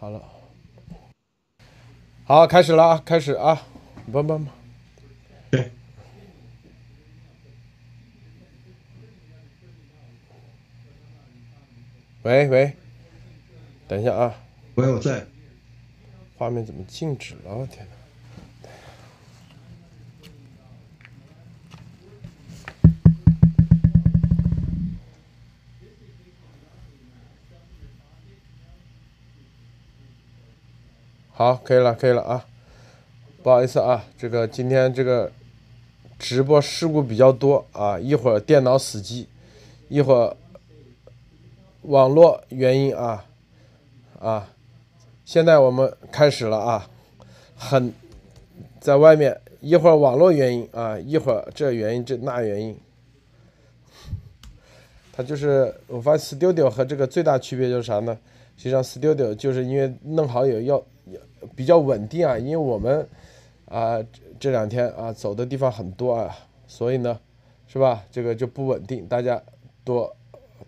好了，好，开始了啊，开始啊，帮帮忙，对，喂喂，等一下啊，喂，我在。画面怎么静止了？我天哪！好，可以了，可以了啊！不好意思啊，这个今天这个直播事故比较多啊，一会儿电脑死机，一会儿网络原因啊啊！现在我们开始了啊，很在外面，一会儿网络原因啊，一会儿这原因这那原因，它就是我发现 Studio 和这个最大区别就是啥呢？实际上 Studio 就是因为弄好也要。比较稳定啊，因为我们啊这两天啊走的地方很多啊，所以呢，是吧？这个就不稳定，大家多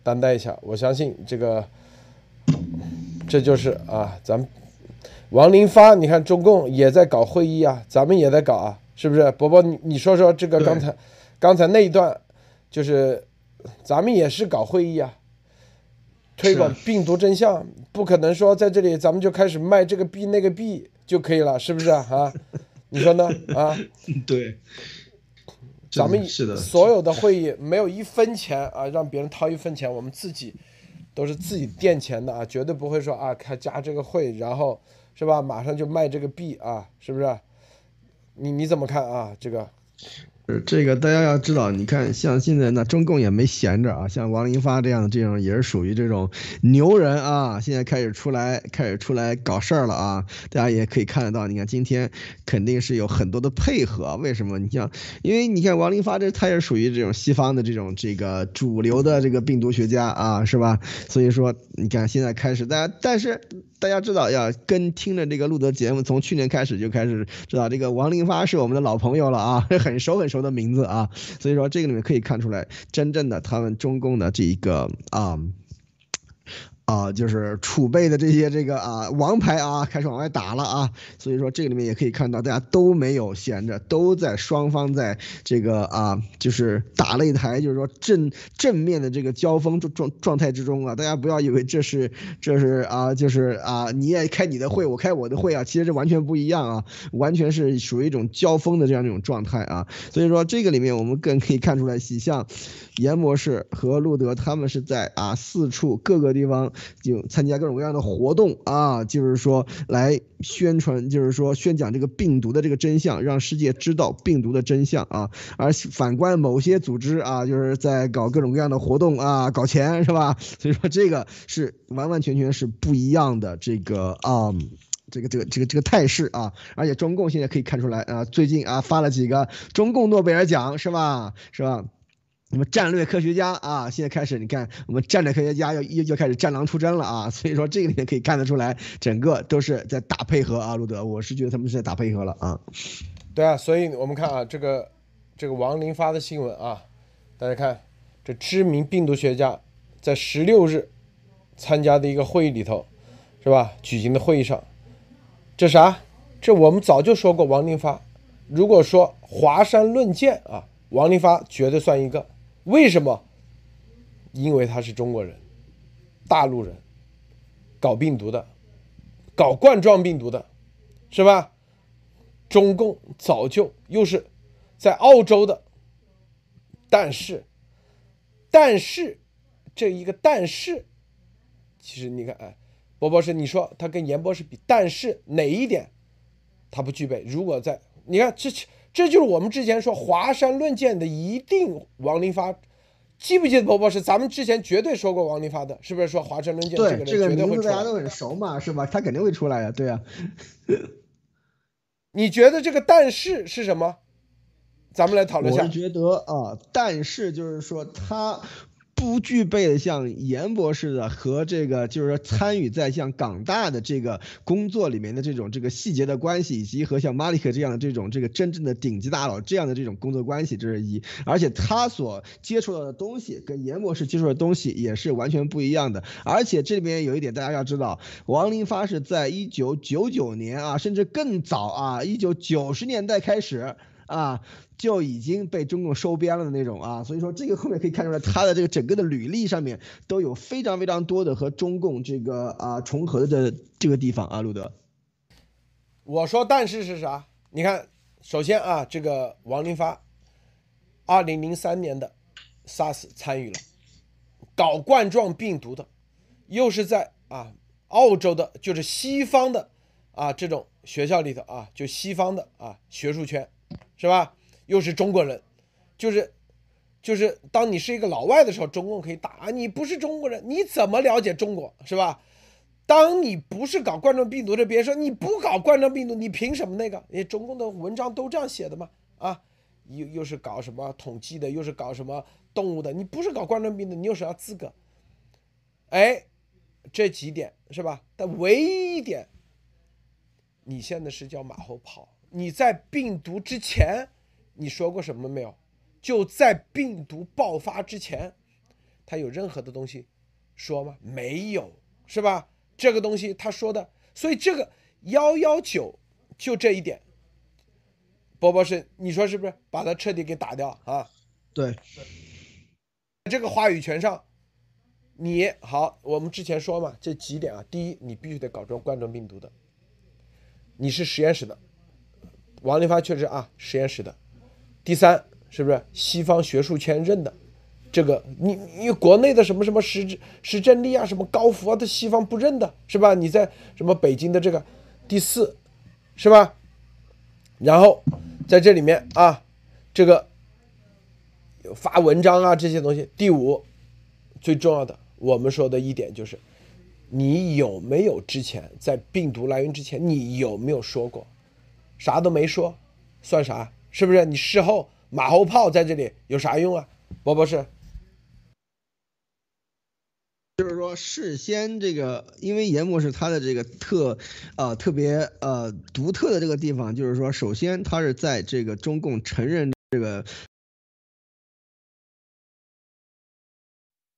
担待一下。我相信这个，这就是啊，咱们王林发，你看中共也在搞会议啊，咱们也在搞啊，是不是？伯伯，你你说说这个刚才刚才那一段，就是咱们也是搞会议啊。推广病毒真相，不可能说在这里咱们就开始卖这个币那个币就可以了，是不是啊？你说呢？啊？对，咱们是的，所有的会议没有一分钱啊，让别人掏一分钱，我们自己都是自己垫钱的啊，绝对不会说啊开加这个会，然后是吧？马上就卖这个币啊，是不是？你你怎么看啊？这个？这个大家要知道，你看，像现在那中共也没闲着啊，像王林发这样的这种也是属于这种牛人啊，现在开始出来开始出来搞事儿了啊，大家也可以看得到，你看今天肯定是有很多的配合，为什么？你像，因为你看王林发这他也属于这种西方的这种这个主流的这个病毒学家啊，是吧？所以说，你看现在开始，大家但是。大家知道要跟听着这个路德节目，从去年开始就开始知道这个王林发是我们的老朋友了啊，很熟很熟的名字啊，所以说这个里面可以看出来，真正的他们中共的这一个啊。啊，就是储备的这些这个啊王牌啊，开始往外打了啊，所以说这个里面也可以看到，大家都没有闲着，都在双方在这个啊，就是打擂台，就是说正正面的这个交锋状状态之中啊，大家不要以为这是这是啊，就是啊，你也开你的会，我开我的会啊，其实这完全不一样啊，完全是属于一种交锋的这样一种状态啊，所以说这个里面我们更可以看出来，喜像严博士和路德他们是在啊四处各个地方。就参加各种各样的活动啊，就是说来宣传，就是说宣讲这个病毒的这个真相，让世界知道病毒的真相啊。而反观某些组织啊，就是在搞各种各样的活动啊，搞钱是吧？所以说这个是完完全全是不一样的这个啊，这个这个这个这个态势啊。而且中共现在可以看出来啊，最近啊发了几个中共诺贝尔奖是吧？是吧？那么战略科学家啊，现在开始，你看我们战略科学家要要要开始战狼出征了啊，所以说这个里面可以看得出来，整个都是在打配合啊，路德，我是觉得他们是在打配合了啊。对啊，所以我们看啊，这个这个王林发的新闻啊，大家看，这知名病毒学家在十六日参加的一个会议里头，是吧？举行的会议上，这啥？这我们早就说过，王林发，如果说华山论剑啊，王林发绝对算一个。为什么？因为他是中国人，大陆人，搞病毒的，搞冠状病毒的，是吧？中共早就又是在澳洲的，但是，但是这一个但是，其实你看，哎，博博士，你说他跟严博士比，但是哪一点他不具备？如果在，你看这。这就是我们之前说华山论剑的一定王林发，记不记得伯伯是咱们之前绝对说过王林发的，是不是说华山论剑这个这个名字大家都很熟嘛，是吧？他肯定会出来呀，对呀。你觉得这个但是是什么？咱们来讨论一下。我觉得啊，但是就是说他不具备像严博士的和这个就是说参与在像港大的这个工作里面的这种这个细节的关系，以及和像马里克这样的这种这个真正的顶级大佬这样的这种工作关系，这是一。而且他所接触到的东西跟严博士接触的东西也是完全不一样的。而且这里面有一点大家要知道，王林发是在一九九九年啊，甚至更早啊，一九九十年代开始。啊，就已经被中共收编了的那种啊，所以说这个后面可以看出来，他的这个整个的履历上面都有非常非常多的和中共这个啊重合的这个地方啊，路德。我说，但是是啥？你看，首先啊，这个王林发，二零零三年的 SARS 参与了，搞冠状病毒的，又是在啊澳洲的，就是西方的啊这种学校里头啊，就西方的啊学术圈。是吧？又是中国人，就是，就是当你是一个老外的时候，中共可以打你；不是中国人，你怎么了解中国？是吧？当你不是搞冠状病毒的，别人说你不搞冠状病毒，你凭什么那个？因为中共的文章都这样写的嘛。啊，又又是搞什么统计的，又是搞什么动物的，你不是搞冠状病毒，你有啥资格？哎，这几点是吧？但唯一一点，你现在是叫马后炮。你在病毒之前，你说过什么没有？就在病毒爆发之前，他有任何的东西说吗？没有，是吧？这个东西他说的，所以这个幺幺九就这一点，波波是你说是不是？把它彻底给打掉啊？对，这个话语权上，你好，我们之前说嘛，这几点啊，第一，你必须得搞这种冠状病毒的，你是实验室的。王立发确实啊，实验室的。第三，是不是西方学术圈认的？这个你你国内的什么什么石石正丽啊，什么高福啊，他西方不认的，是吧？你在什么北京的这个第四，是吧？然后在这里面啊，这个发文章啊这些东西。第五，最重要的，我们说的一点就是，你有没有之前在病毒来源之前，你有没有说过？啥都没说，算啥？是不是？你事后马后炮在这里有啥用啊？博博士，就是说事先这个，因为严博士他的这个特，呃，特别呃独特的这个地方，就是说，首先他是在这个中共承认这个。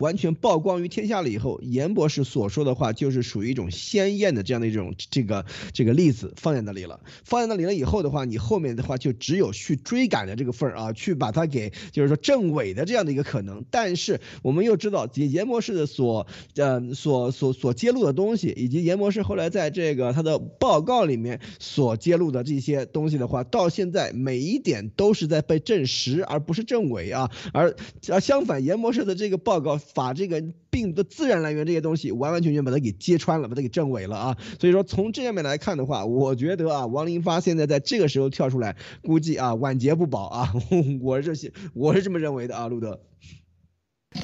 完全曝光于天下了以后，严博士所说的话就是属于一种鲜艳的这样的一种这个这个例子放在那里了，放在那里了以后的话，你后面的话就只有去追赶的这个份儿啊，去把它给就是说证伪的这样的一个可能。但是我们又知道严博士的所呃所所所揭露的东西，以及严博士后来在这个他的报告里面所揭露的这些东西的话，到现在每一点都是在被证实，而不是证伪啊。而而相反，严博士的这个报告。把这个病的自然来源这些东西完完全全把它给揭穿了，把它给证伪了啊！所以说从这上面来看的话，我觉得啊，王林发现在在这个时候跳出来，估计啊晚节不保啊！我这些我是这么认为的啊，路德。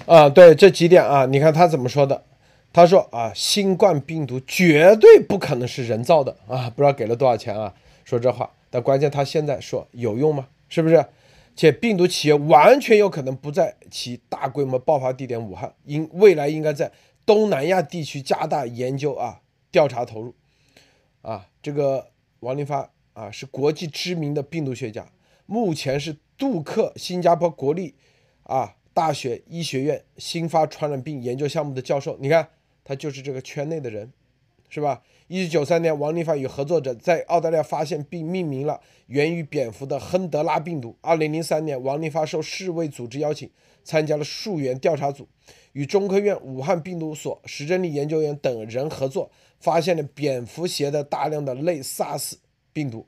啊，对这几点啊，你看他怎么说的？他说啊，新冠病毒绝对不可能是人造的啊！不知道给了多少钱啊？说这话，但关键他现在说有用吗？是不是？且病毒企业完全有可能不在其大规模爆发地点武汉，应未来应该在东南亚地区加大研究啊调查投入，啊，这个王林发啊是国际知名的病毒学家，目前是杜克新加坡国立啊大学医学院新发传染病研究项目的教授，你看他就是这个圈内的人。是吧？一九九三年，王立发与合作者在澳大利亚发现并命名了源于蝙蝠的亨德拉病毒。二零零三年，王立发受世卫组织邀请，参加了溯源调查组，与中科院武汉病毒所石正丽研究员等人合作，发现了蝙蝠携带大量的类 SARS 病毒。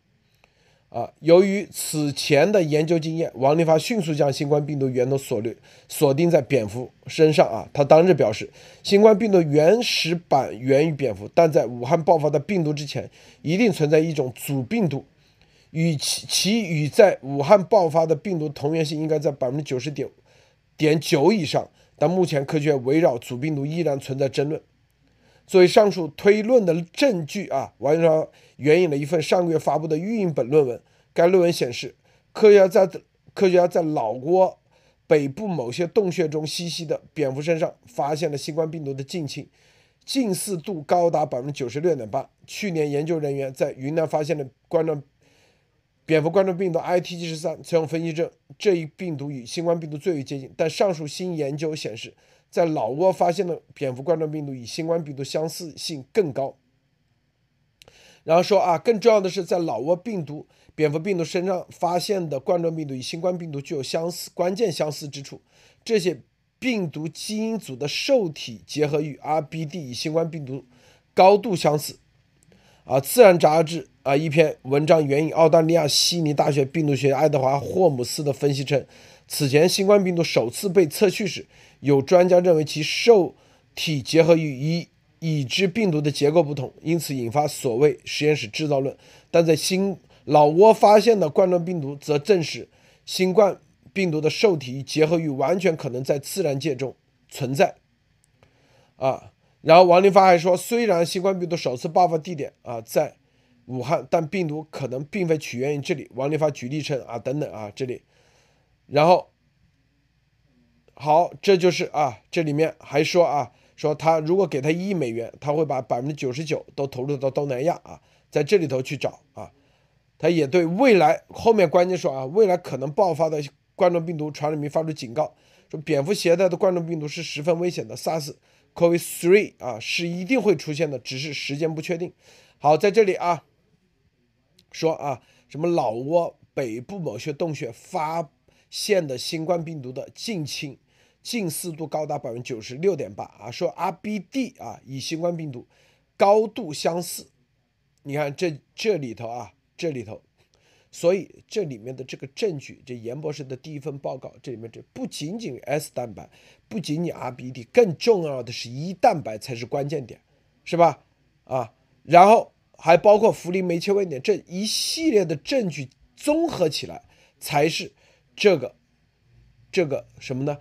啊，由于此前的研究经验，王林发迅速将新冠病毒源头锁定锁定在蝙蝠身上啊。他当日表示，新冠病毒原始版源于蝙蝠，但在武汉爆发的病毒之前，一定存在一种主病毒，与其其与在武汉爆发的病毒同源性应该在百分之九十点点九以上。但目前科学围绕主病毒依然存在争论。作为上述推论的证据啊，王林发援引了一份上个月发布的预印本论文。该论文显示，科学家在科学家在老挝北部某些洞穴中栖息的蝙蝠身上发现了新冠病毒的近亲，近似度高达百分之九十六点八。去年，研究人员在云南发现了冠状蝙蝠冠状病毒 ITG 十三，采用分析证，这一病毒与新冠病毒最为接近。但上述新研究显示，在老挝发现的蝙蝠冠状病毒与新冠病毒相似性更高。然后说啊，更重要的是，在老挝病毒。蝙蝠病毒身上发现的冠状病毒与新冠病毒具有相似关键相似之处，这些病毒基因组的受体结合域 RBD 与新冠病毒高度相似。啊，《自然》杂志啊一篇文章援引澳大利亚悉尼大学病毒学爱德华霍姆斯的分析称，此前新冠病毒首次被测序时，有专家认为其受体结合域与已知病毒的结构不同，因此引发所谓实验室制造论。但在新老挝发现的冠状病毒则证实，新冠病毒的受体结合域完全可能在自然界中存在。啊，然后王林发还说，虽然新冠病毒首次爆发地点啊在武汉，但病毒可能并非起源于这里。王林发举例称啊，等等啊，这里，然后好，这就是啊，这里面还说啊，说他如果给他一亿美元，他会把百分之九十九都投入到东南亚啊，在这里头去找啊。他也对未来后面关键说啊，未来可能爆发的冠状病毒传染病发出警告，说蝙蝠携带的冠状病毒是十分危险的，SARS，COVID three 啊是一定会出现的，只是时间不确定。好，在这里啊，说啊，什么老挝北部某些洞穴发现的新冠病毒的近亲近似度高达百分之九十六点八啊，说 RBD 啊与新冠病毒高度相似，你看这这里头啊。这里头，所以这里面的这个证据，这严博士的第一份报告，这里面这不仅仅 S 蛋白，不仅仅 RBD，更重要的是一蛋白才是关键点，是吧？啊，然后还包括福林酶切位点这一系列的证据综合起来，才是这个这个什么呢？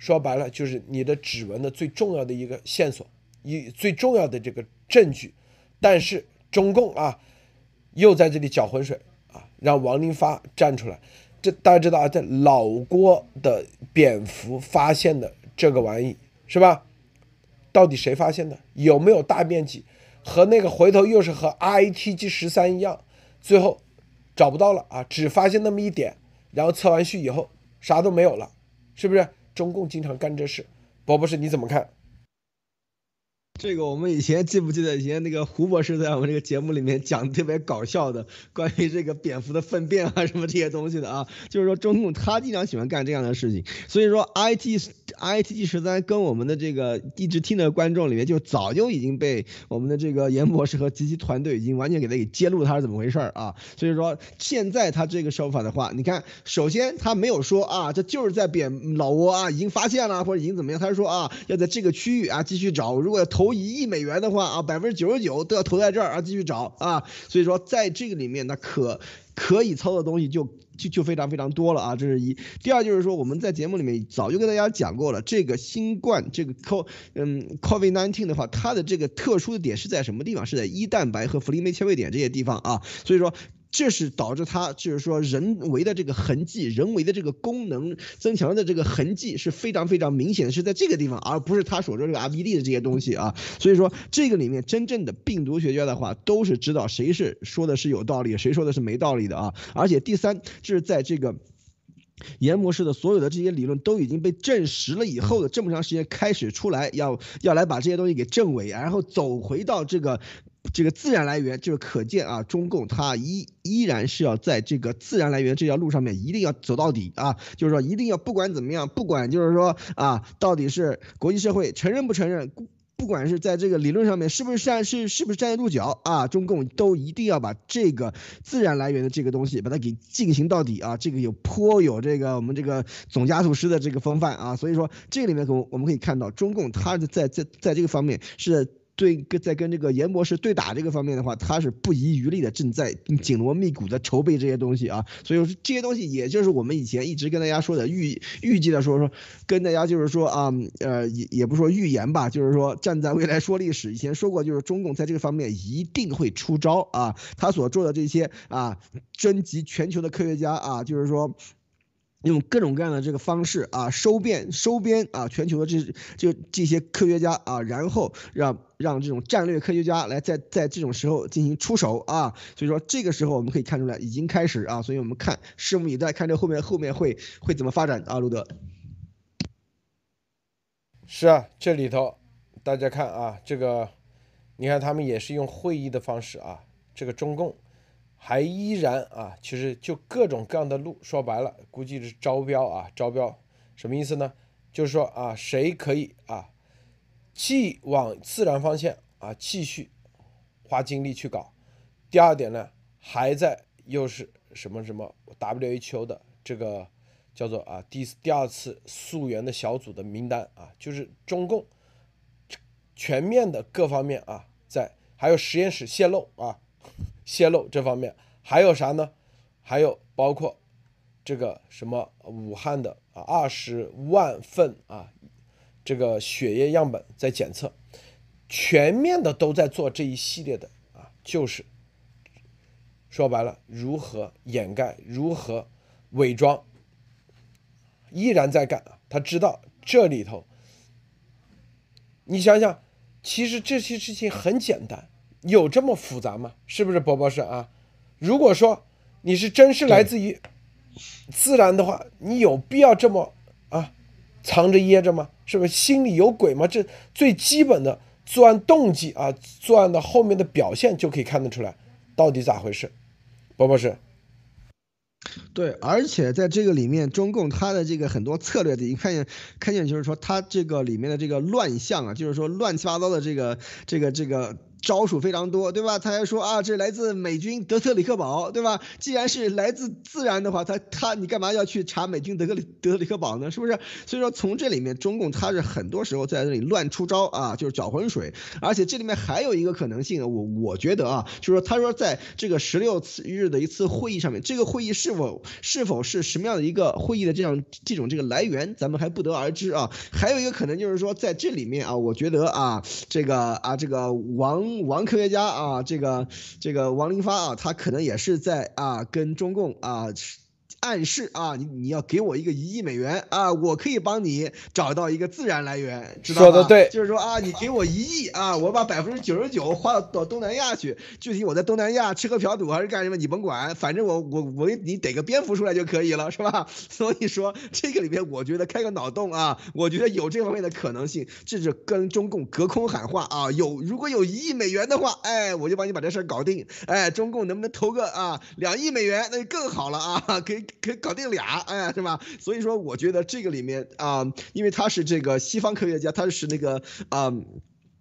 说白了就是你的指纹的最重要的一个线索，一最重要的这个证据。但是中共啊。又在这里搅浑水啊，让王林发站出来。这大家知道啊，在老挝的蝙蝠发现的这个玩意是吧？到底谁发现的？有没有大面积？和那个回头又是和 ITG 十三一样，最后找不到了啊，只发现那么一点，然后测完序以后啥都没有了，是不是？中共经常干这事，鲍博士你怎么看？这个我们以前记不记得以前那个胡博士在我们这个节目里面讲特别搞笑的关于这个蝙蝠的粪便啊什么这些东西的啊，就是说中共他经常喜欢干这样的事情，所以说 I T I T G 十三跟我们的这个一直听的观众里面就早就已经被我们的这个严博士和及其团队已经完全给他给揭露他是怎么回事儿啊，所以说现在他这个说法的话，你看首先他没有说啊这就是在蝙老挝啊已经发现了或者已经怎么样，他是说啊要在这个区域啊继续找，如果要投一亿美元的话啊，百分之九十九都要投在这儿啊，继续找啊，所以说在这个里面，那可可以操作的东西就就就非常非常多了啊，这是一。第二就是说，我们在节目里面早就跟大家讲过了，这个新冠这个 co 嗯 COVID nineteen 的话，它的这个特殊的点是在什么地方？是在一蛋白和弗林酶切位点这些地方啊，所以说。这是导致它就是说人为的这个痕迹，人为的这个功能增强的这个痕迹是非常非常明显的，是在这个地方，而不是他所说这个 RBD 的这些东西啊。所以说这个里面真正的病毒学家的话，都是知道谁是说的是有道理，谁说的是没道理的啊。而且第三，这是在这个研磨式的所有的这些理论都已经被证实了以后的这么长时间开始出来，要要来把这些东西给证伪，然后走回到这个。这个自然来源就是可见啊，中共它依依然是要在这个自然来源这条路上面一定要走到底啊，就是说一定要不管怎么样，不管就是说啊，到底是国际社会承认不承认。不管是在这个理论上面是不是站是是不是站得住脚啊，中共都一定要把这个自然来源的这个东西把它给进行到底啊，这个有颇有这个我们这个总加速师的这个风范啊，所以说这里面我我们可以看到中共它在在在这个方面是。对，跟在跟这个严博士对打这个方面的话，他是不遗余力的，正在紧锣密鼓的筹备这些东西啊。所以说这些东西，也就是我们以前一直跟大家说的预预计的说说，跟大家就是说啊，呃，也也不说预言吧，就是说站在未来说历史。以前说过，就是中共在这个方面一定会出招啊。他所做的这些啊，征集全球的科学家啊，就是说。用各种各样的这个方式啊，收编收编啊，全球的这就这些科学家啊，然后让让这种战略科学家来在在这种时候进行出手啊，所以说这个时候我们可以看出来已经开始啊，所以我们看拭目以待，看这后面后面会会怎么发展啊，路德。是啊，这里头大家看啊，这个你看他们也是用会议的方式啊，这个中共。还依然啊，其实就各种各样的路，说白了，估计是招标啊，招标什么意思呢？就是说啊，谁可以啊，既往自然方向啊继续花精力去搞。第二点呢，还在又是什么什么 WHO 的这个叫做啊第第二次溯源的小组的名单啊，就是中共全面的各方面啊，在还有实验室泄露啊。泄露这方面还有啥呢？还有包括这个什么武汉的啊二十万份啊这个血液样本在检测，全面的都在做这一系列的啊，就是说白了如何掩盖、如何伪装，依然在干啊。他知道这里头，你想想，其实这些事情很简单。有这么复杂吗？是不是博博士啊？如果说你是真是来自于自然的话，你有必要这么啊藏着掖着吗？是不是心里有鬼吗？这最基本的作案动机啊，作案的后面的表现就可以看得出来，到底咋回事？博博士，对，而且在这个里面，中共他的这个很多策略，你看见看见就是说，他这个里面的这个乱象啊，就是说乱七八糟的这个这个这个。招数非常多，对吧？他还说啊，这来自美军德特里克堡，对吧？既然是来自自然的话，他他你干嘛要去查美军德克里德特里克堡呢？是不是？所以说从这里面，中共他是很多时候在这里乱出招啊，就是搅浑水。而且这里面还有一个可能性，我我觉得啊，就是说他说在这个十六次日的一次会议上面，这个会议是否是否是什么样的一个会议的这样这种这个来源，咱们还不得而知啊。还有一个可能就是说在这里面啊，我觉得啊，这个啊这个王。王科学家啊，这个这个王林发啊，他可能也是在啊跟中共啊。暗示啊，你你要给我一个一亿美元啊，我可以帮你找到一个自然来源，知道吗？说的对，就是说啊，你给我一亿啊，我把百分之九十九花到到东南亚去，具体我在东南亚吃喝嫖赌还是干什么，你甭管，反正我我我给你逮个蝙蝠出来就可以了，是吧？所以说这个里面，我觉得开个脑洞啊，我觉得有这方面的可能性，这是跟中共隔空喊话啊，有如果有一亿美元的话，哎，我就帮你把这事儿搞定，哎，中共能不能投个啊两亿美元，那就更好了啊，可以。可以搞定俩，哎，是吧？所以说，我觉得这个里面啊，因为他是这个西方科学家，他是那个啊。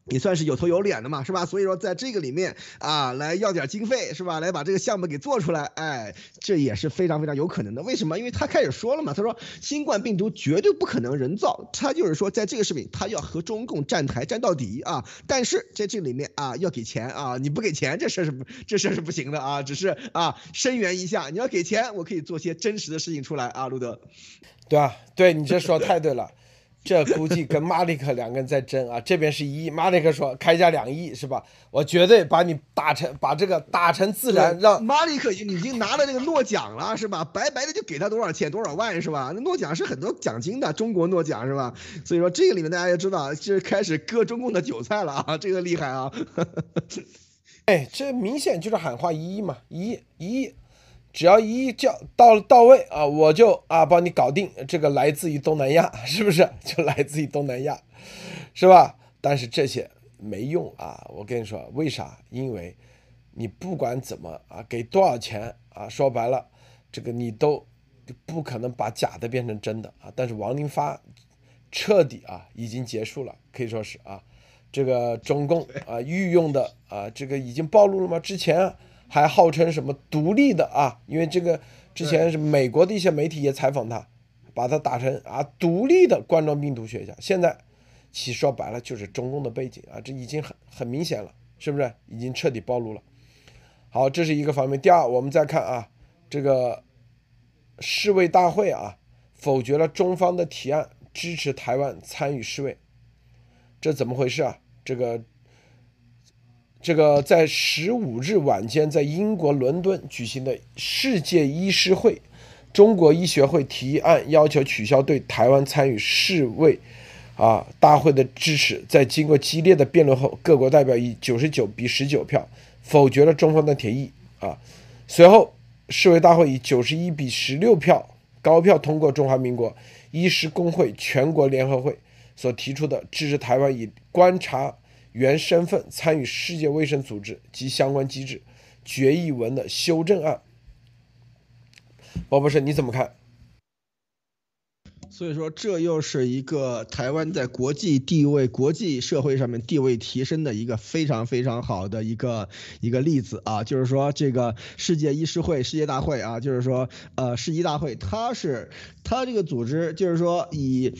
你算是有头有脸的嘛，是吧？所以说在这个里面啊，来要点经费，是吧？来把这个项目给做出来，哎，这也是非常非常有可能的。为什么？因为他开始说了嘛，他说新冠病毒绝对不可能人造，他就是说在这个视频他要和中共站台站到底啊。但是在这里面啊，要给钱啊，你不给钱这事是不这事是不行的啊。只是啊，声援一下，你要给钱，我可以做些真实的事情出来啊，路德。对啊，对你这说太对了。这估计跟马里克两个人在争啊，这边是一亿，马里克说开价两亿是吧？我绝对把你打成把这个打成自然，让马里克已经拿了那个诺奖了是吧？白白的就给他多少钱多少万是吧？那诺奖是很多奖金的，中国诺奖是吧？所以说这个里面大家也知道，就是开始割中共的韭菜了啊，这个厉害啊！哎，这明显就是喊话一亿嘛，一亿一亿。只要一叫到到位啊，我就啊帮你搞定。这个来自于东南亚，是不是？就来自于东南亚，是吧？但是这些没用啊！我跟你说，为啥？因为你不管怎么啊，给多少钱啊，说白了，这个你都不可能把假的变成真的啊。但是王林发彻底啊，已经结束了，可以说是啊，这个中共啊御用的啊，这个已经暴露了吗？之前还号称什么独立的啊，因为这个之前是美国的一些媒体也采访他，把他打成啊独立的冠状病毒学家。现在其实说白了就是中共的背景啊，这已经很很明显了，是不是？已经彻底暴露了。好，这是一个方面。第二，我们再看啊，这个世卫大会啊，否决了中方的提案，支持台湾参与世卫。这怎么回事啊？这个这个在十五日晚间，在英国伦敦举行的世界医师会，中国医学会提案要求取消对台湾参与世卫啊大会的支持。在经过激烈的辩论后，各国代表以九十九比十九票。否决了中方的提议啊，随后世卫大会以九十一比十六票高票通过中华民国医师工会全国联合会所提出的支持台湾以观察原身份参与世界卫生组织及相关机制决议文的修正案。包博士，你怎么看？所以说，这又是一个台湾在国际地位、国际社会上面地位提升的一个非常非常好的一个一个例子啊！就是说，这个世界医师会、世界大会啊，就是说，呃，世医大会，它是它这个组织，就是说，以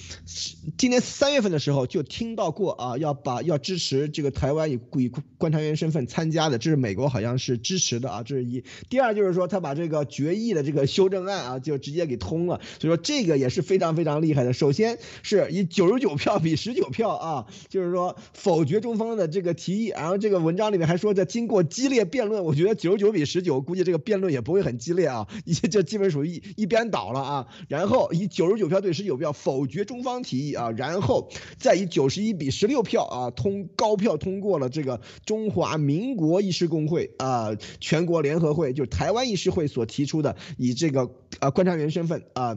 今年三月份的时候就听到过啊，要把要支持这个台湾以以观察员身份参加的，这是美国好像是支持的啊，这是一。第二就是说，他把这个决议的这个修正案啊，就直接给通了，所以说这个也是非常非常。非常厉害的，首先是以九十九票比十九票啊，就是说否决中方的这个提议。然后这个文章里面还说，在经过激烈辩论，我觉得九十九比十九，估计这个辩论也不会很激烈啊，一这基本属于一一边倒了啊。然后以九十九票对十九票否决中方提议啊，然后再以九十一比十六票啊通高票通过了这个中华民国医师工会啊全国联合会，就台湾医师会所提出的以这个啊观察员身份啊。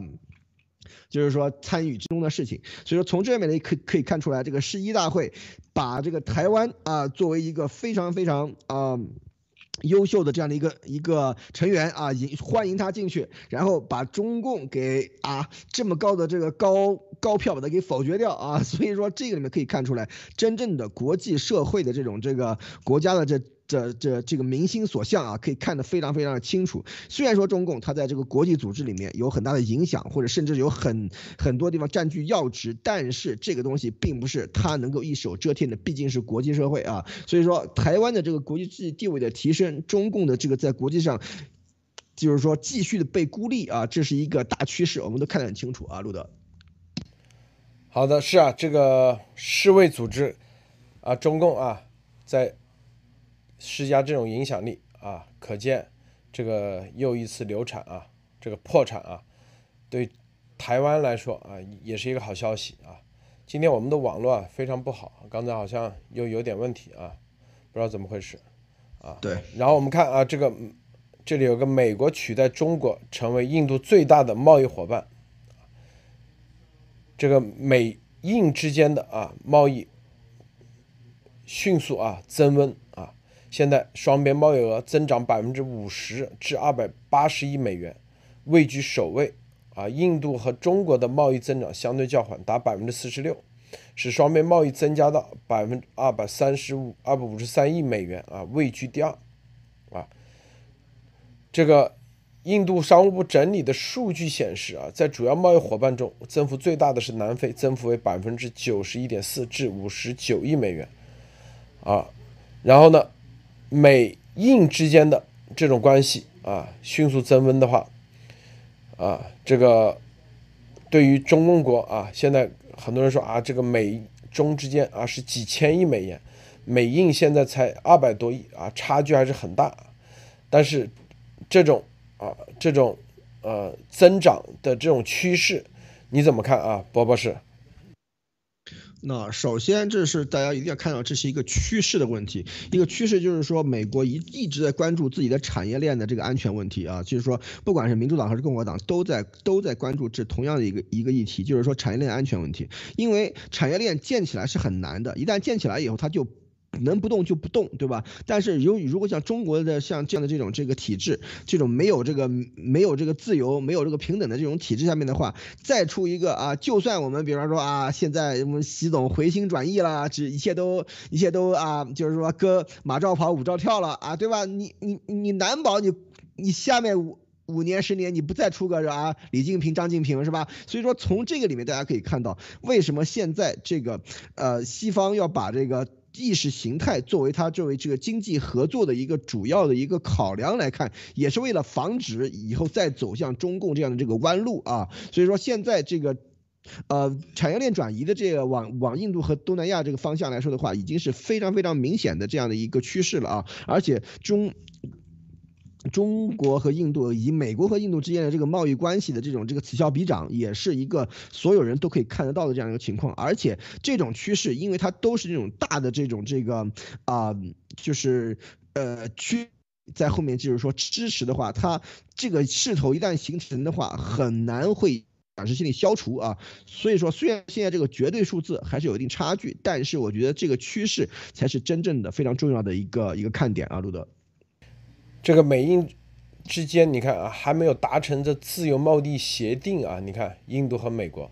就是说参与之中的事情，所以说从这面呢可可以看出来，这个世一大会把这个台湾啊作为一个非常非常啊优秀的这样的一个一个成员啊，迎欢迎他进去，然后把中共给啊这么高的这个高高票把它给否决掉啊，所以说这个里面可以看出来，真正的国际社会的这种这个国家的这。这这这个民心所向啊，可以看得非常非常的清楚。虽然说中共它在这个国际组织里面有很大的影响，或者甚至有很很多地方占据要职，但是这个东西并不是它能够一手遮天的，毕竟是国际社会啊。所以说，台湾的这个国际地位的提升，中共的这个在国际上，就是说继续的被孤立啊，这是一个大趋势，我们都看得很清楚啊，路德。好的，是啊，这个世卫组织啊，中共啊，在。施加这种影响力啊，可见这个又一次流产啊，这个破产啊，对台湾来说啊，也是一个好消息啊。今天我们的网络啊非常不好，刚才好像又有点问题啊，不知道怎么回事啊。对。然后我们看啊，这个这里有个美国取代中国成为印度最大的贸易伙伴，这个美印之间的啊贸易迅速啊增温。现在双边贸易额增长百分之五十至二百八十亿美元，位居首位。啊，印度和中国的贸易增长相对较缓，达百分之四十六，使双边贸易增加到百分之二百三十五二百五十三亿美元，啊，位居第二。啊，这个印度商务部整理的数据显示，啊，在主要贸易伙伴中，增幅最大的是南非，增幅为百分之九十一点四至五十九亿美元。啊，然后呢？美印之间的这种关系啊，迅速增温的话，啊，这个对于中共国啊，现在很多人说啊，这个美中之间啊是几千亿美元，美印现在才二百多亿啊，差距还是很大。但是这种啊，这种呃增长的这种趋势，你怎么看啊，波博士？那首先，这是大家一定要看到，这是一个趋势的问题。一个趋势就是说，美国一一直在关注自己的产业链的这个安全问题啊，就是说，不管是民主党还是共和党，都在都在关注这同样的一个一个议题，就是说产业链安全问题。因为产业链建起来是很难的，一旦建起来以后，它就能不动就不动，对吧？但是由于如果像中国的像这样的这种这个体制，这种没有这个没有这个自由、没有这个平等的这种体制下面的话，再出一个啊，就算我们比方说啊，现在我们习总回心转意了，这一切都一切都啊，就是说哥马照跑，舞照跳了啊，对吧？你你你难保你你下面五。五年十年你不再出个啊李静平张静平是吧？所以说从这个里面大家可以看到，为什么现在这个呃西方要把这个意识形态作为它作为这个经济合作的一个主要的一个考量来看，也是为了防止以后再走向中共这样的这个弯路啊。所以说现在这个呃产业链转移的这个往往印度和东南亚这个方向来说的话，已经是非常非常明显的这样的一个趋势了啊，而且中。中国和印度以及美国和印度之间的这个贸易关系的这种这个此消彼长，也是一个所有人都可以看得到的这样一个情况。而且这种趋势，因为它都是这种大的这种这个啊，就是呃趋在后面，就是说支持的话，它这个势头一旦形成的话，很难会暂时期内消除啊。所以说，虽然现在这个绝对数字还是有一定差距，但是我觉得这个趋势才是真正的非常重要的一个一个看点啊，路德。这个美印之间，你看啊，还没有达成这自由贸易协定啊。你看印度和美国，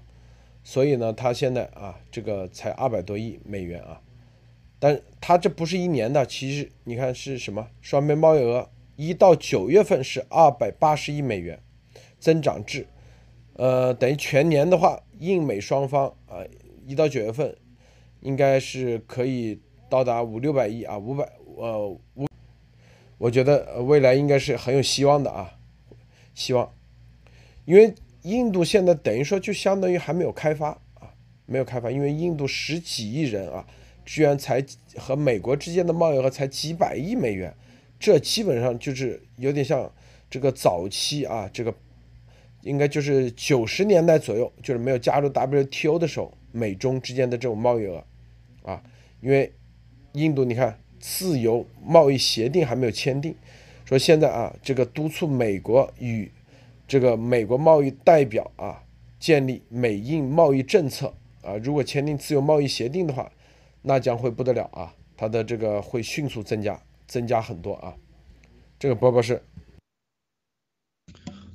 所以呢，它现在啊，这个才二百多亿美元啊。但它这不是一年的，其实你看是什么？双边贸易额一到九月份是二百八十亿美元，增长至，呃，等于全年的话，印美双方啊，一到九月份应该是可以到达五六百亿啊，五百呃五。我觉得未来应该是很有希望的啊，希望，因为印度现在等于说就相当于还没有开发啊，没有开发，因为印度十几亿人啊，居然才和美国之间的贸易额才几百亿美元，这基本上就是有点像这个早期啊，这个应该就是九十年代左右，就是没有加入 WTO 的时候，美中之间的这种贸易额啊，因为印度你看。自由贸易协定还没有签订，说现在啊，这个督促美国与这个美国贸易代表啊建立美印贸易政策啊，如果签订自由贸易协定的话，那将会不得了啊，它的这个会迅速增加，增加很多啊，这个波波是。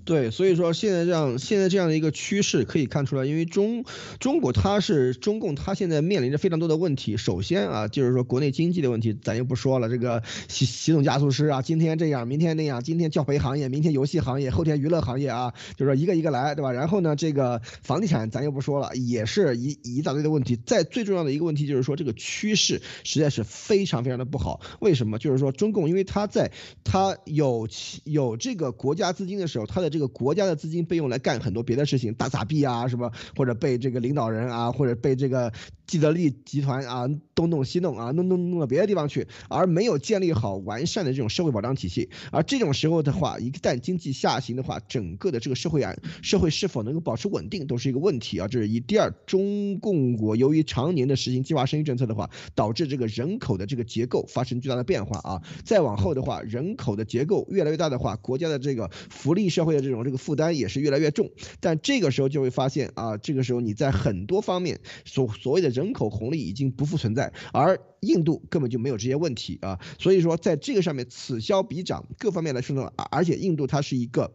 对，所以说现在这样，现在这样的一个趋势可以看出来，因为中中国它是中共，它现在面临着非常多的问题。首先啊，就是说国内经济的问题，咱就不说了。这个习习总加速师啊，今天这样，明天那样，今天教培行业，明天游戏行业，后天娱乐行业啊，就是说一个一个来，对吧？然后呢，这个房地产咱就不说了，也是一一大堆的问题。再最重要的一个问题就是说，这个趋势实在是非常非常的不好。为什么？就是说中共，因为它在它有有这个国家资金的时候，它的这个国家的资金被用来干很多别的事情，打撒币啊，什么或者被这个领导人啊，或者被这个既得利益集团啊东弄西弄啊，弄弄弄到别的地方去，而没有建立好完善的这种社会保障体系。而这种时候的话，一旦经济下行的话，整个的这个社会啊，社会是否能够保持稳定，都是一个问题啊。这是一。第二，中共国由于常年的实行计划生育政策的话，导致这个人口的这个结构发生巨大的变化啊。再往后的话，人口的结构越来越大的话，国家的这个福利社会的这种这个。负担也是越来越重，但这个时候就会发现啊，这个时候你在很多方面所所谓的人口红利已经不复存在，而印度根本就没有这些问题啊，所以说在这个上面此消彼长，各方面来说呢，而且印度它是一个。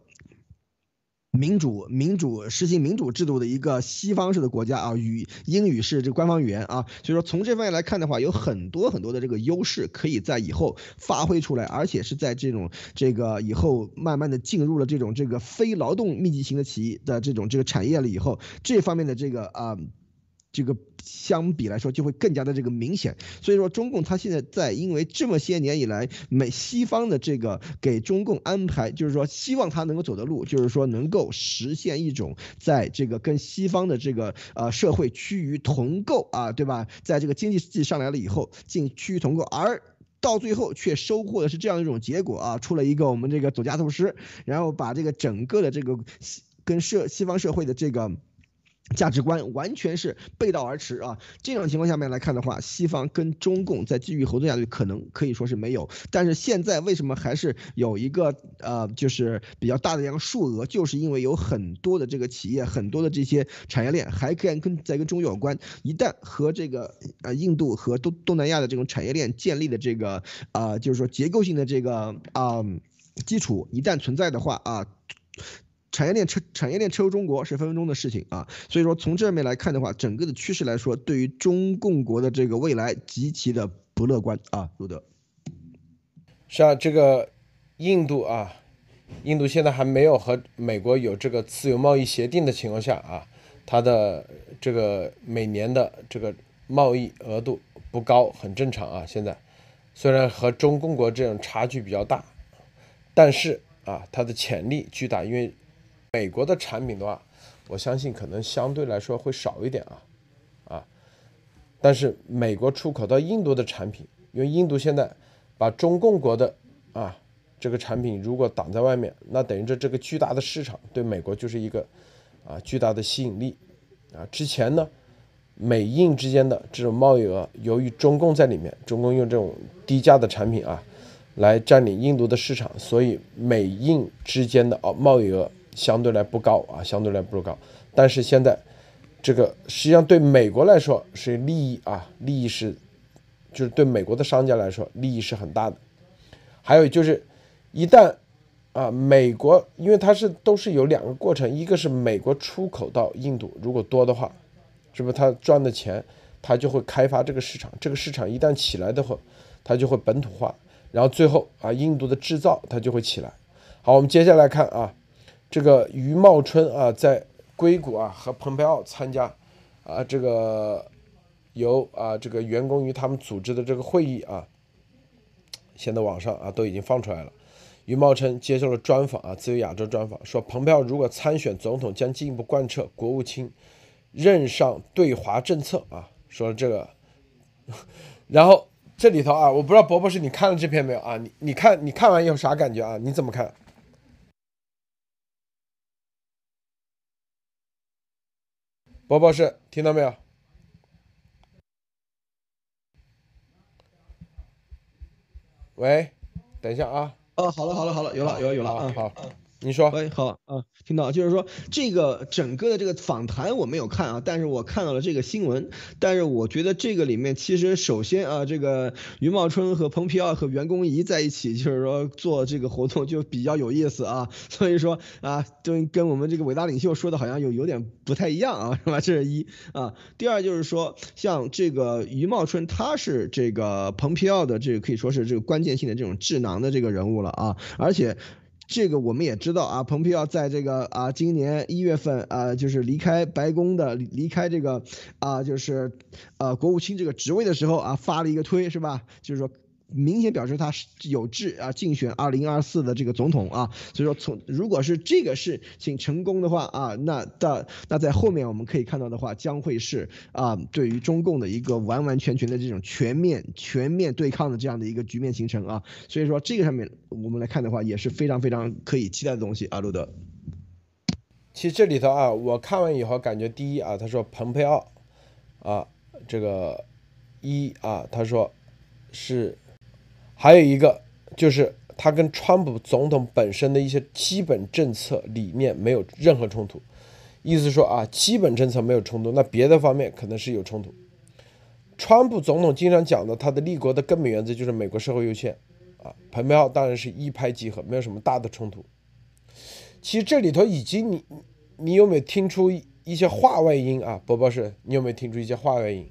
民主、民主实行民主制度的一个西方式的国家啊，语英语是这官方语言啊，所以说从这方面来看的话，有很多很多的这个优势可以在以后发挥出来，而且是在这种这个以后慢慢的进入了这种这个非劳动密集型的企业的这种这个产业了以后，这方面的这个啊。这个相比来说就会更加的这个明显，所以说中共他现在在因为这么些年以来美西方的这个给中共安排，就是说希望他能够走的路，就是说能够实现一种在这个跟西方的这个呃社会趋于同构啊，对吧？在这个经济济上来了以后，进趋于同构，而到最后却收获的是这样一种结果啊，出了一个我们这个左加图师，然后把这个整个的这个西跟社西方社会的这个。价值观完全是背道而驰啊！这种情况下面来看的话，西方跟中共在基于合作下去，可能可以说是没有。但是现在为什么还是有一个呃，就是比较大的一个数额，就是因为有很多的这个企业，很多的这些产业链还跟跟在跟中有关。一旦和这个呃印度和东东南亚的这种产业链建立的这个啊，就是说结构性的这个啊基础一旦存在的话啊。产业链车产业链车入中国是分分钟的事情啊，所以说从这面来看的话，整个的趋势来说，对于中共国的这个未来极其的不乐观啊，路德。是啊，这个印度啊，印度现在还没有和美国有这个自由贸易协定的情况下啊，它的这个每年的这个贸易额度不高，很正常啊。现在虽然和中共国这种差距比较大，但是啊，它的潜力巨大，因为。美国的产品的话，我相信可能相对来说会少一点啊，啊，但是美国出口到印度的产品，因为印度现在把中共国的啊这个产品如果挡在外面，那等于这这个巨大的市场对美国就是一个啊巨大的吸引力啊。之前呢，美印之间的这种贸易额，由于中共在里面，中共用这种低价的产品啊来占领印度的市场，所以美印之间的哦贸易额。相对来不高啊，相对来不高，但是现在这个实际上对美国来说是利益啊，利益是就是对美国的商家来说利益是很大的。还有就是一旦啊美国，因为它是都是有两个过程，一个是美国出口到印度，如果多的话，是不是他赚的钱他就会开发这个市场，这个市场一旦起来的话，它就会本土化，然后最后啊印度的制造它就会起来。好，我们接下来看啊。这个余茂春啊，在硅谷啊和蓬佩奥参加啊这个由啊这个员工与他们组织的这个会议啊，现在网上啊都已经放出来了。余茂春接受了专访啊，自由亚洲专访说，蓬佩奥如果参选总统，将进一步贯彻国务卿任上对华政策啊。说这个，然后这里头啊，我不知道伯伯是你看了这篇没有啊？你你看你看完有啥感觉啊？你怎么看？波波是听到没有？喂，等一下啊！哦，好了好了好了，有了有了有了啊！好。你说，喂，好啊，听到，就是说这个整个的这个访谈我没有看啊，但是我看到了这个新闻，但是我觉得这个里面其实首先啊，这个余茂春和蓬皮奥和袁公仪在一起，就是说做这个活动就比较有意思啊，所以说啊，就跟我们这个伟大领袖说的好像有有点不太一样啊，是吧？这是一啊，第二就是说像这个余茂春，他是这个蓬皮奥的这个可以说是这个关键性的这种智囊的这个人物了啊，而且。这个我们也知道啊，蓬佩奥在这个啊今年一月份啊，就是离开白宫的，离开这个啊，就是呃国务卿这个职位的时候啊，发了一个推，是吧？就是说。明显表示他是有志啊竞选二零二四的这个总统啊，所以说从如果是这个事情成功的话啊，那的那在后面我们可以看到的话，将会是啊对于中共的一个完完全全的这种全面全面对抗的这样的一个局面形成啊，所以说这个上面我们来看的话也是非常非常可以期待的东西啊，路德。其实这里头啊，我看完以后感觉第一啊，他说蓬佩奥啊这个一啊，他说是。还有一个就是他跟川普总统本身的一些基本政策理念没有任何冲突，意思说啊，基本政策没有冲突，那别的方面可能是有冲突。川普总统经常讲的他的立国的根本原则就是美国社会优先啊，蓬佩奥当然是一拍即合，没有什么大的冲突。其实这里头已经你你有没有听出一些话外音啊，波波士，你有没有听出一些话外音？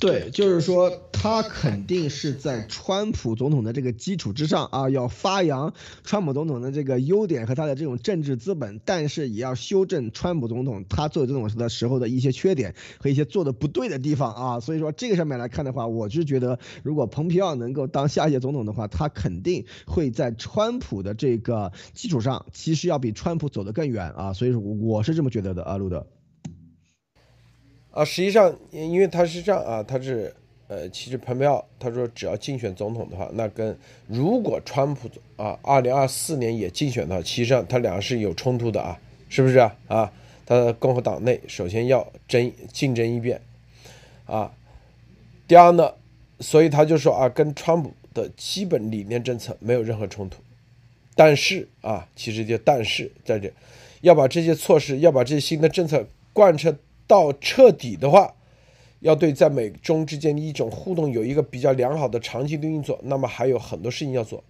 对，就是说他肯定是在川普总统的这个基础之上啊，要发扬川普总统的这个优点和他的这种政治资本，但是也要修正川普总统他做这种的时候的一些缺点和一些做的不对的地方啊。所以说这个上面来看的话，我是觉得如果蓬皮奥能够当下届总统的话，他肯定会在川普的这个基础上，其实要比川普走得更远啊。所以说我是这么觉得的啊，路德。啊，实际上，因为他是这样啊，他是，呃，其实蓬佩奥他说，只要竞选总统的话，那跟如果川普啊，二零二四年也竞选的话，其实上他俩是有冲突的啊，是不是啊？啊，他共和党内首先要争竞争一遍啊。第二呢，所以他就说啊，跟川普的基本理念政策没有任何冲突。但是啊，其实就但是在这，要把这些措施，要把这些新的政策贯彻到彻底的话，要对在美中之间的一种互动有一个比较良好的长期的运作，那么还有很多事情要做。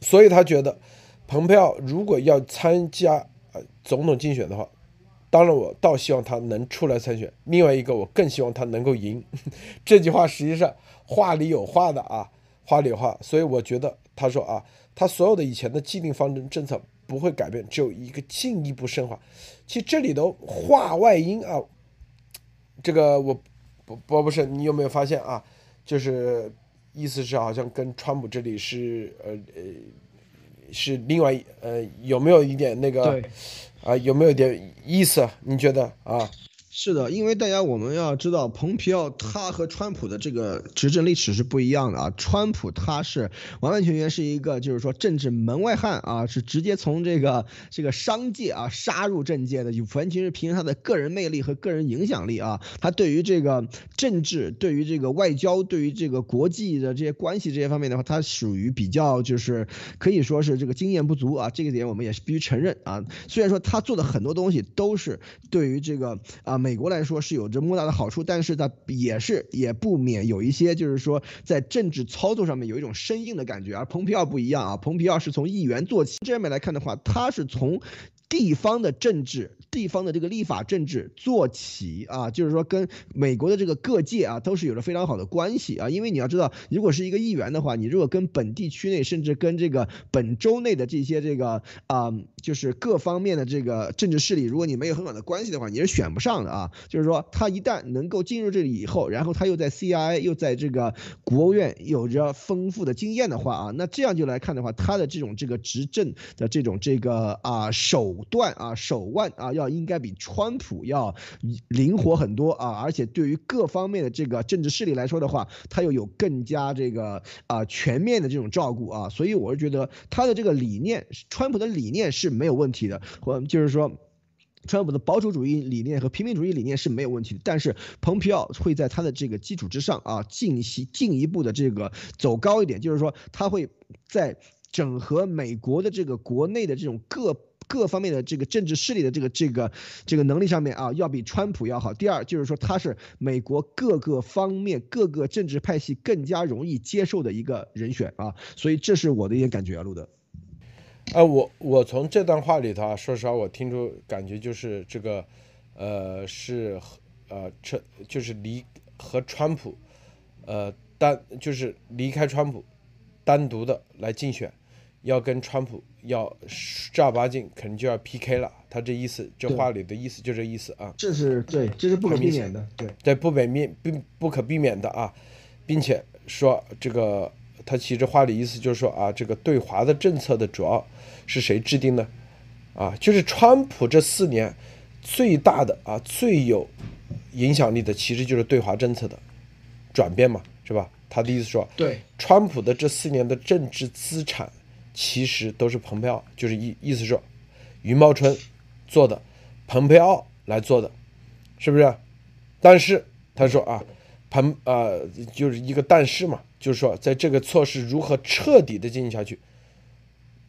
所以他觉得，蓬佩奥如果要参加总统竞选的话，当然我倒希望他能出来参选。另外一个，我更希望他能够赢。这句话实际上话里有话的啊，话里有话。所以我觉得他说啊。他所有的以前的既定方针政策不会改变，只有一个进一步深化。其实这里的话外音啊，这个我不不不是，你有没有发现啊？就是意思是好像跟川普这里是呃呃是另外呃有没有一点那个啊有没有一点意思？你觉得啊？是的，因为大家我们要知道，蓬皮奥他和川普的这个执政历史是不一样的啊。川普他是完完全全是一个就是说政治门外汉啊，是直接从这个这个商界啊杀入政界的，完全是凭他的个人魅力和个人影响力啊。他对于这个政治、对于这个外交、对于这个国际的这些关系这些方面的话，他属于比较就是可以说是这个经验不足啊。这个点我们也是必须承认啊。虽然说他做的很多东西都是对于这个啊。美国来说是有着莫大的好处，但是它也是也不免有一些，就是说在政治操作上面有一种生硬的感觉。而蓬皮奥不一样啊，蓬皮奥是从议员做起，这面来看的话，他是从。地方的政治，地方的这个立法政治做起啊，就是说跟美国的这个各界啊都是有着非常好的关系啊。因为你要知道，如果是一个议员的话，你如果跟本地区内，甚至跟这个本州内的这些这个啊，就是各方面的这个政治势力，如果你没有很好的关系的话，你是选不上的啊。就是说，他一旦能够进入这里以后，然后他又在 CIA 又在这个国务院有着丰富的经验的话啊，那这样就来看的话，他的这种这个执政的这种这个啊手。段啊，手腕啊，要应该比川普要灵活很多啊，而且对于各方面的这个政治势力来说的话，他又有更加这个啊全面的这种照顾啊，所以我是觉得他的这个理念，川普的理念是没有问题的，或就是说，川普的保守主义理念和平民主义理念是没有问题的，但是蓬皮奥会在他的这个基础之上啊，进行进一步的这个走高一点，就是说他会在整合美国的这个国内的这种各。各方面的这个政治势力的这个这个这个能力上面啊，要比川普要好。第二就是说，他是美国各个方面各个政治派系更加容易接受的一个人选啊。所以这是我的一些感觉啊，路德。呃，我我从这段话里头啊，说实话，我听出感觉就是这个，呃，是呃，这就是离和川普，呃，单就是离开川普，单独的来竞选。要跟川普要正儿八经，肯定就要 PK 了。他这意思，这话里的意思就这意思啊。这是对，这是不可避免的，对，对，不免免不不可避免的啊，并且说这个，他其实话里意思就是说啊，这个对华的政策的主要是谁制定呢？啊，就是川普这四年最大的啊最有影响力的，其实就是对华政策的转变嘛，是吧？他的意思说，对，川普的这四年的政治资产。其实都是蓬佩奥，就是意意思说，余茂春做的，蓬佩奥来做的，是不是？但是他说啊，蓬呃就是一个但是嘛，就是说在这个措施如何彻底的进行下去，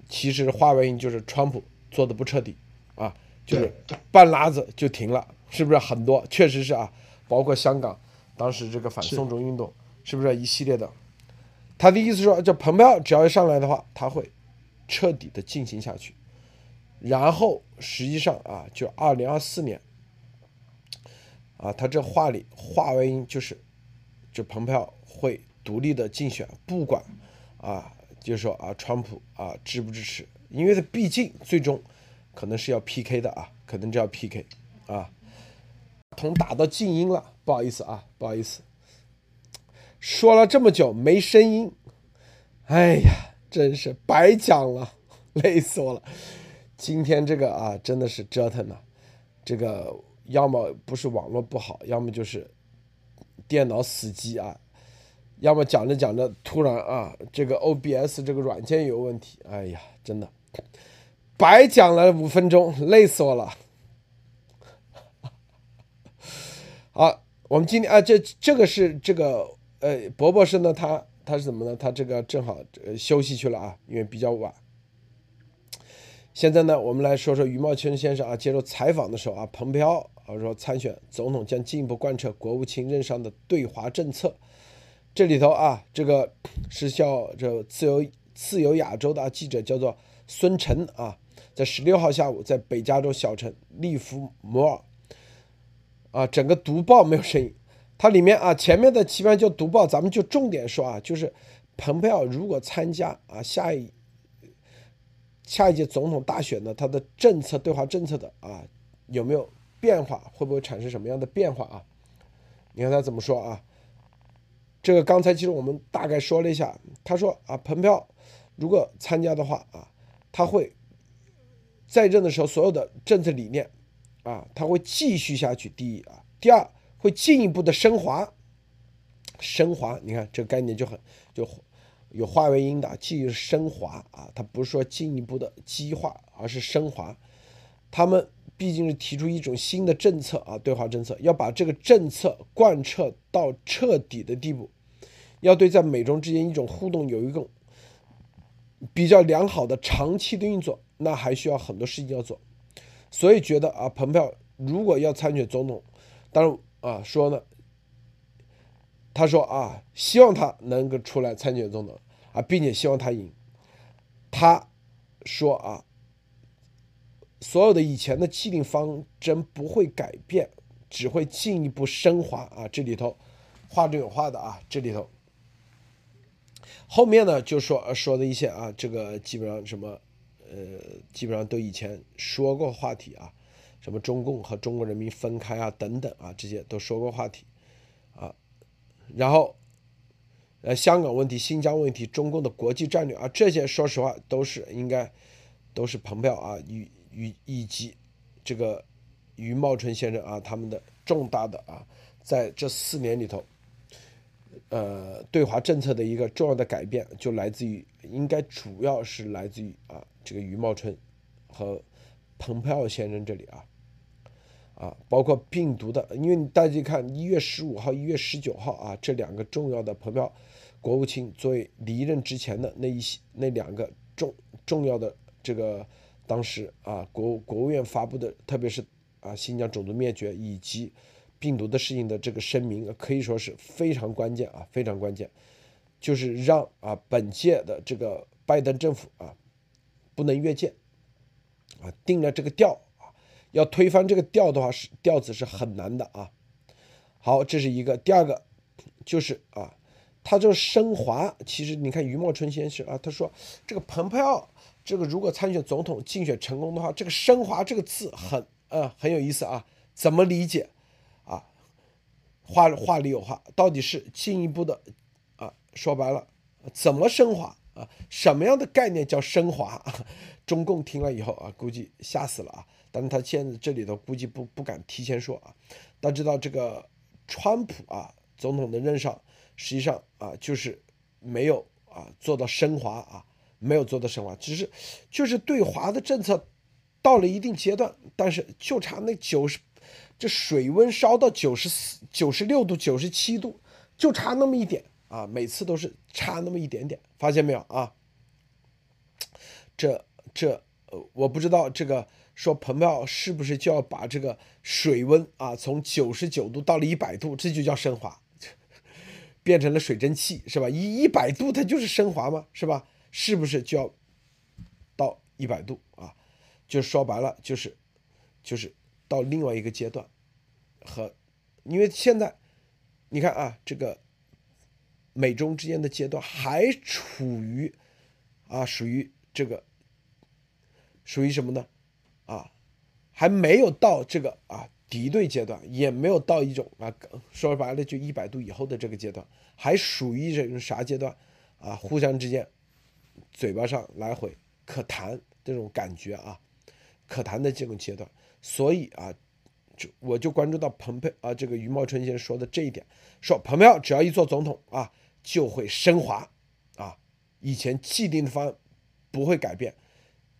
其实话外音就是川普做的不彻底啊，就是半拉子就停了，是不是？很多确实是啊，包括香港当时这个反送中运动，是不是一系列的？他的意思说，这蓬佩奥只要一上来的话，他会彻底的进行下去。然后实际上啊，就二零二四年啊，他这话里话外音就是，这蓬佩奥会独立的竞选，不管啊，就是说啊，川普啊支不支持，因为他毕竟最终可能是要 PK 的啊，可能就要 PK 啊，同打到静音了，不好意思啊，不好意思。说了这么久没声音，哎呀，真是白讲了，累死我了。今天这个啊，真的是折腾了。这个要么不是网络不好，要么就是电脑死机啊，要么讲着讲着突然啊，这个 OBS 这个软件有问题。哎呀，真的白讲了五分钟，累死我了。好，我们今天啊，这这个是这个呃，博博士呢，他他是怎么呢？他这个正好呃休息去了啊，因为比较晚。现在呢，我们来说说余茂春先生啊，接受采访的时候啊，彭彪奥啊说参选总统将进一步贯彻国务卿任上的对华政策。这里头啊，这个是叫这自由自由亚洲的记者叫做孙晨啊，在十六号下午在北加州小城利弗摩尔啊，整个读报没有声音。它里面啊，前面的基本上就读报，咱们就重点说啊，就是蓬佩奥如果参加啊下一。下一届总统大选呢，他的政策对华政策的啊有没有变化？会不会产生什么样的变化啊？你看他怎么说啊？这个刚才其实我们大概说了一下，他说啊，彭彪如果参加的话啊，他会在任的时候所有的政策理念啊，他会继续下去。第一啊，第二会进一步的升华，升华。你看这个概念就很就。有化为音的，继续升华啊，他不是说进一步的激化，而是升华。他们毕竟是提出一种新的政策啊，对华政策，要把这个政策贯彻到彻底的地步，要对在美中之间一种互动有一种比较良好的长期的运作，那还需要很多事情要做。所以觉得啊，蓬佩奥如果要参选总统，当然啊说呢。他说啊，希望他能够出来参选总统啊，并且希望他赢。他说啊，所有的以前的既定方针不会改变，只会进一步升华啊。这里头话中有话的啊，这里头后面呢就说说的一些啊，这个基本上什么呃，基本上都以前说过话题啊，什么中共和中国人民分开啊等等啊，这些都说过话题啊。然后，呃，香港问题、新疆问题、中共的国际战略啊，这些说实话都是应该都是蓬佩奥啊与与以及这个余茂春先生啊他们的重大的啊在这四年里头，呃，对华政策的一个重要的改变，就来自于应该主要是来自于啊这个余茂春和蓬佩奥先生这里啊。啊，包括病毒的，因为大家看一月十五号、一月十九号啊，这两个重要的蓬佩奥国务卿作为离任之前的那一些那两个重重要的这个当时啊国国务院发布的，特别是啊新疆种族灭绝以及病毒的事情的这个声明，可以说是非常关键啊，非常关键，就是让啊本届的这个拜登政府啊不能越界啊，定了这个调。要推翻这个调的话，是调子是很难的啊。好，这是一个。第二个就是啊，他就升华，其实你看余茂春先生啊，他说这个蓬佩奥这个如果参选总统竞选成功的话，这个升华这个字很呃很有意思啊。怎么理解啊？话话里有话，到底是进一步的啊？说白了，怎么升华啊？什么样的概念叫升华？中共听了以后啊，估计吓死了啊。但是他现在这里头估计不不敢提前说啊，大家知道这个川普啊总统的任上，实际上啊就是没有啊做到升华啊，没有做到升华，只是就是对华的政策到了一定阶段，但是就差那九十，这水温烧到九十四、九十六度、九十七度，就差那么一点啊，每次都是差那么一点点，发现没有啊？这这呃，我不知道这个。说彭妙是不是就要把这个水温啊从九十九度到了一百度，这就叫升华，变成了水蒸气是吧？一一百度它就是升华嘛？是吧？是不是就要到一百度啊？就说白了就是就是到另外一个阶段，和因为现在你看啊，这个美中之间的阶段还处于啊属于这个属于什么呢？啊，还没有到这个啊敌对阶段，也没有到一种啊说白了就一百度以后的这个阶段，还属于这种啥阶段啊？互相之间嘴巴上来回可谈这种感觉啊，可谈的这种阶段。所以啊，就我就关注到蓬佩啊，这个余茂春先生说的这一点，说蓬佩奥只要一做总统啊，就会升华啊，以前既定的方案不会改变。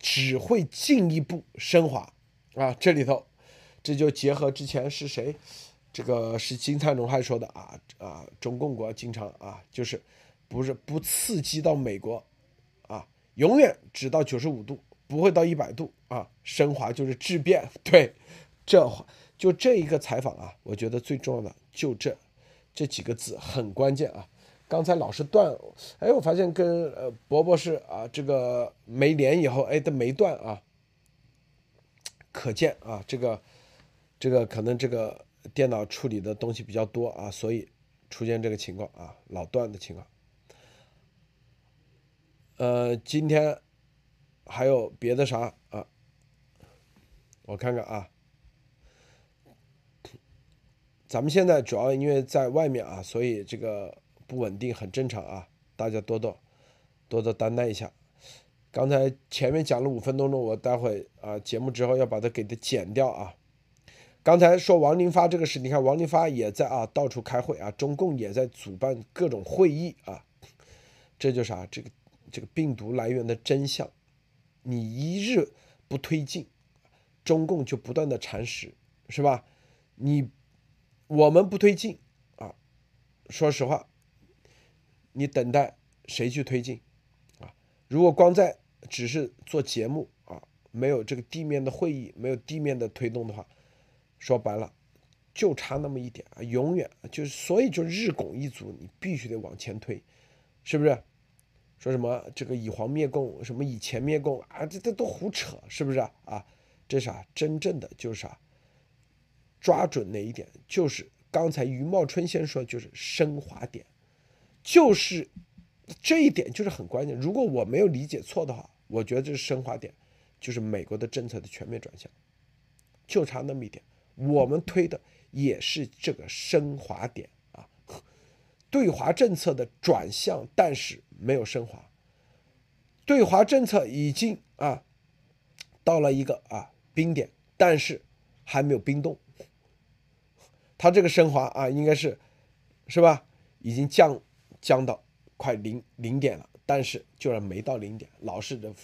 只会进一步升华啊！这里头，这就结合之前是谁这个是金灿荣还说的啊啊，中共国经常啊，就是不是不刺激到美国，永远只到九十五度，不会到一百度啊，升华就是质变。对，这话就这一个采访啊，我觉得最重要的就这这几个字很关键啊。刚才老是断，哎，我发现跟呃博博士啊这个没连以后，哎都没断啊，可见啊这个这个可能这个。电脑处理的东西比较多啊，所以出现这个情况啊，老断的情况。呃，今天还有别的啥啊？我看看啊，咱们现在主要因为在外面啊，所以这个不稳定很正常啊，大家多多多多担待一下。刚才前面讲了五分钟钟，我待会啊节目之后要把它给它剪掉啊。刚才说王林发这个事，你看王林发也在啊，到处开会啊，中共也在主办各种会议啊，这就啥？这个这个病毒来源的真相，你一日不推进，中共就不断的蚕食，是吧？你我们不推进啊，说实话，你等待谁去推进啊？如果光在只是做节目啊，没有这个地面的会议，没有地面的推动的话。说白了，就差那么一点啊，永远就是，所以就日拱一卒，你必须得往前推，是不是？说什么这个以黄灭共，什么以前灭共啊，这这都胡扯，是不是啊？这啥？真正的就是啥？抓准哪一点？就是刚才余茂春先说，就是升华点，就是这一点就是很关键。如果我没有理解错的话，我觉得这是升华点，就是美国的政策的全面转向，就差那么一点。我们推的也是这个升华点，对华政策的转向，但是没有升华。对华政策已经啊到了一个啊冰点，但是还没有冰冻。它这个升华啊，应该是是吧？已经降降到快零零点了，但是就是没到零点，老是的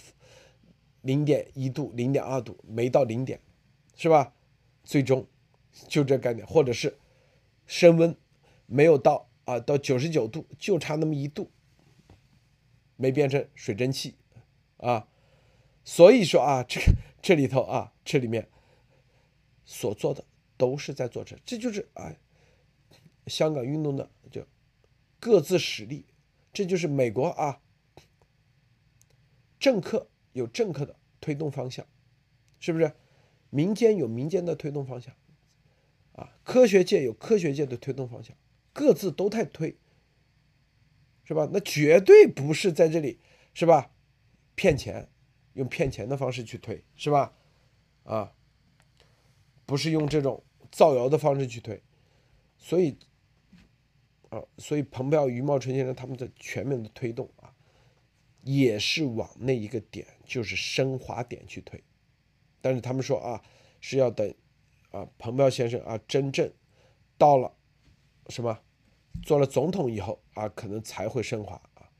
零点一度、零点二度，没到零点，是吧？最终就这概念，或者是升温没有到啊，到九十九度就差那么一度，没变成水蒸气啊，所以说啊，这个这里头啊，这里面所做的都是在做这，这就是啊，香港运动的就各自实力，这就是美国啊，政客有政客的推动方向，是不是？民间有民间的推动方向，啊，科学界有科学界的推动方向，各自都太推，是吧？那绝对不是在这里，是吧？骗钱，用骗钱的方式去推，是吧？啊，不是用这种造谣的方式去推，所以，啊，所以彭彪、余茂春先生他们的全面的推动啊，也是往那一个点，就是升华点去推。但是他们说啊，是要等，啊，彭彪先生啊，真正到了什么，做了总统以后啊，可能才会升华啊。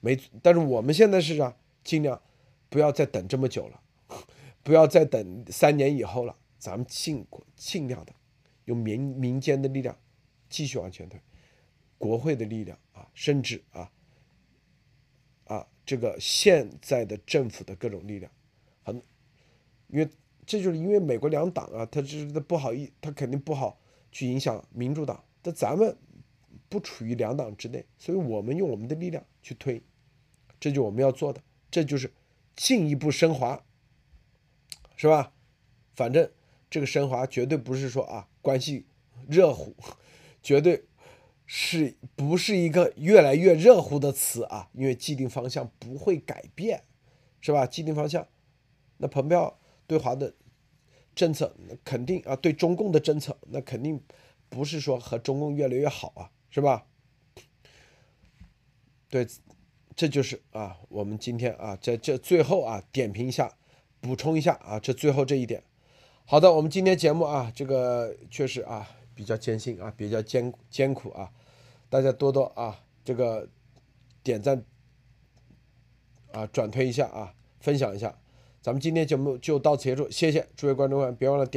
没，但是我们现在是啊，尽量不要再等这么久了，不要再等三年以后了，咱们尽尽量的用民民间的力量继续往前推，国会的力量啊，甚至啊啊，这个现在的政府的各种力量，很。因为这就是因为美国两党啊，他就是不好意，他肯定不好去影响民主党。但咱们不处于两党之内，所以我们用我们的力量去推，这就我们要做的，这就是进一步升华，是吧？反正这个升华绝对不是说啊关系热乎，绝对是不是一个越来越热乎的词啊？因为既定方向不会改变，是吧？既定方向，那彭彪。对华的政策，那肯定啊，对中共的政策，那肯定不是说和中共越来越好啊，是吧？对，这就是啊，我们今天啊，在这最后啊，点评一下，补充一下啊，这最后这一点。好的，我们今天节目啊，这个确实啊，比较艰辛啊，比较艰艰苦啊，大家多多啊，这个点赞啊，转推一下啊，分享一下。咱们今天节目就到此结束，谢谢诸位观众们，别忘了点。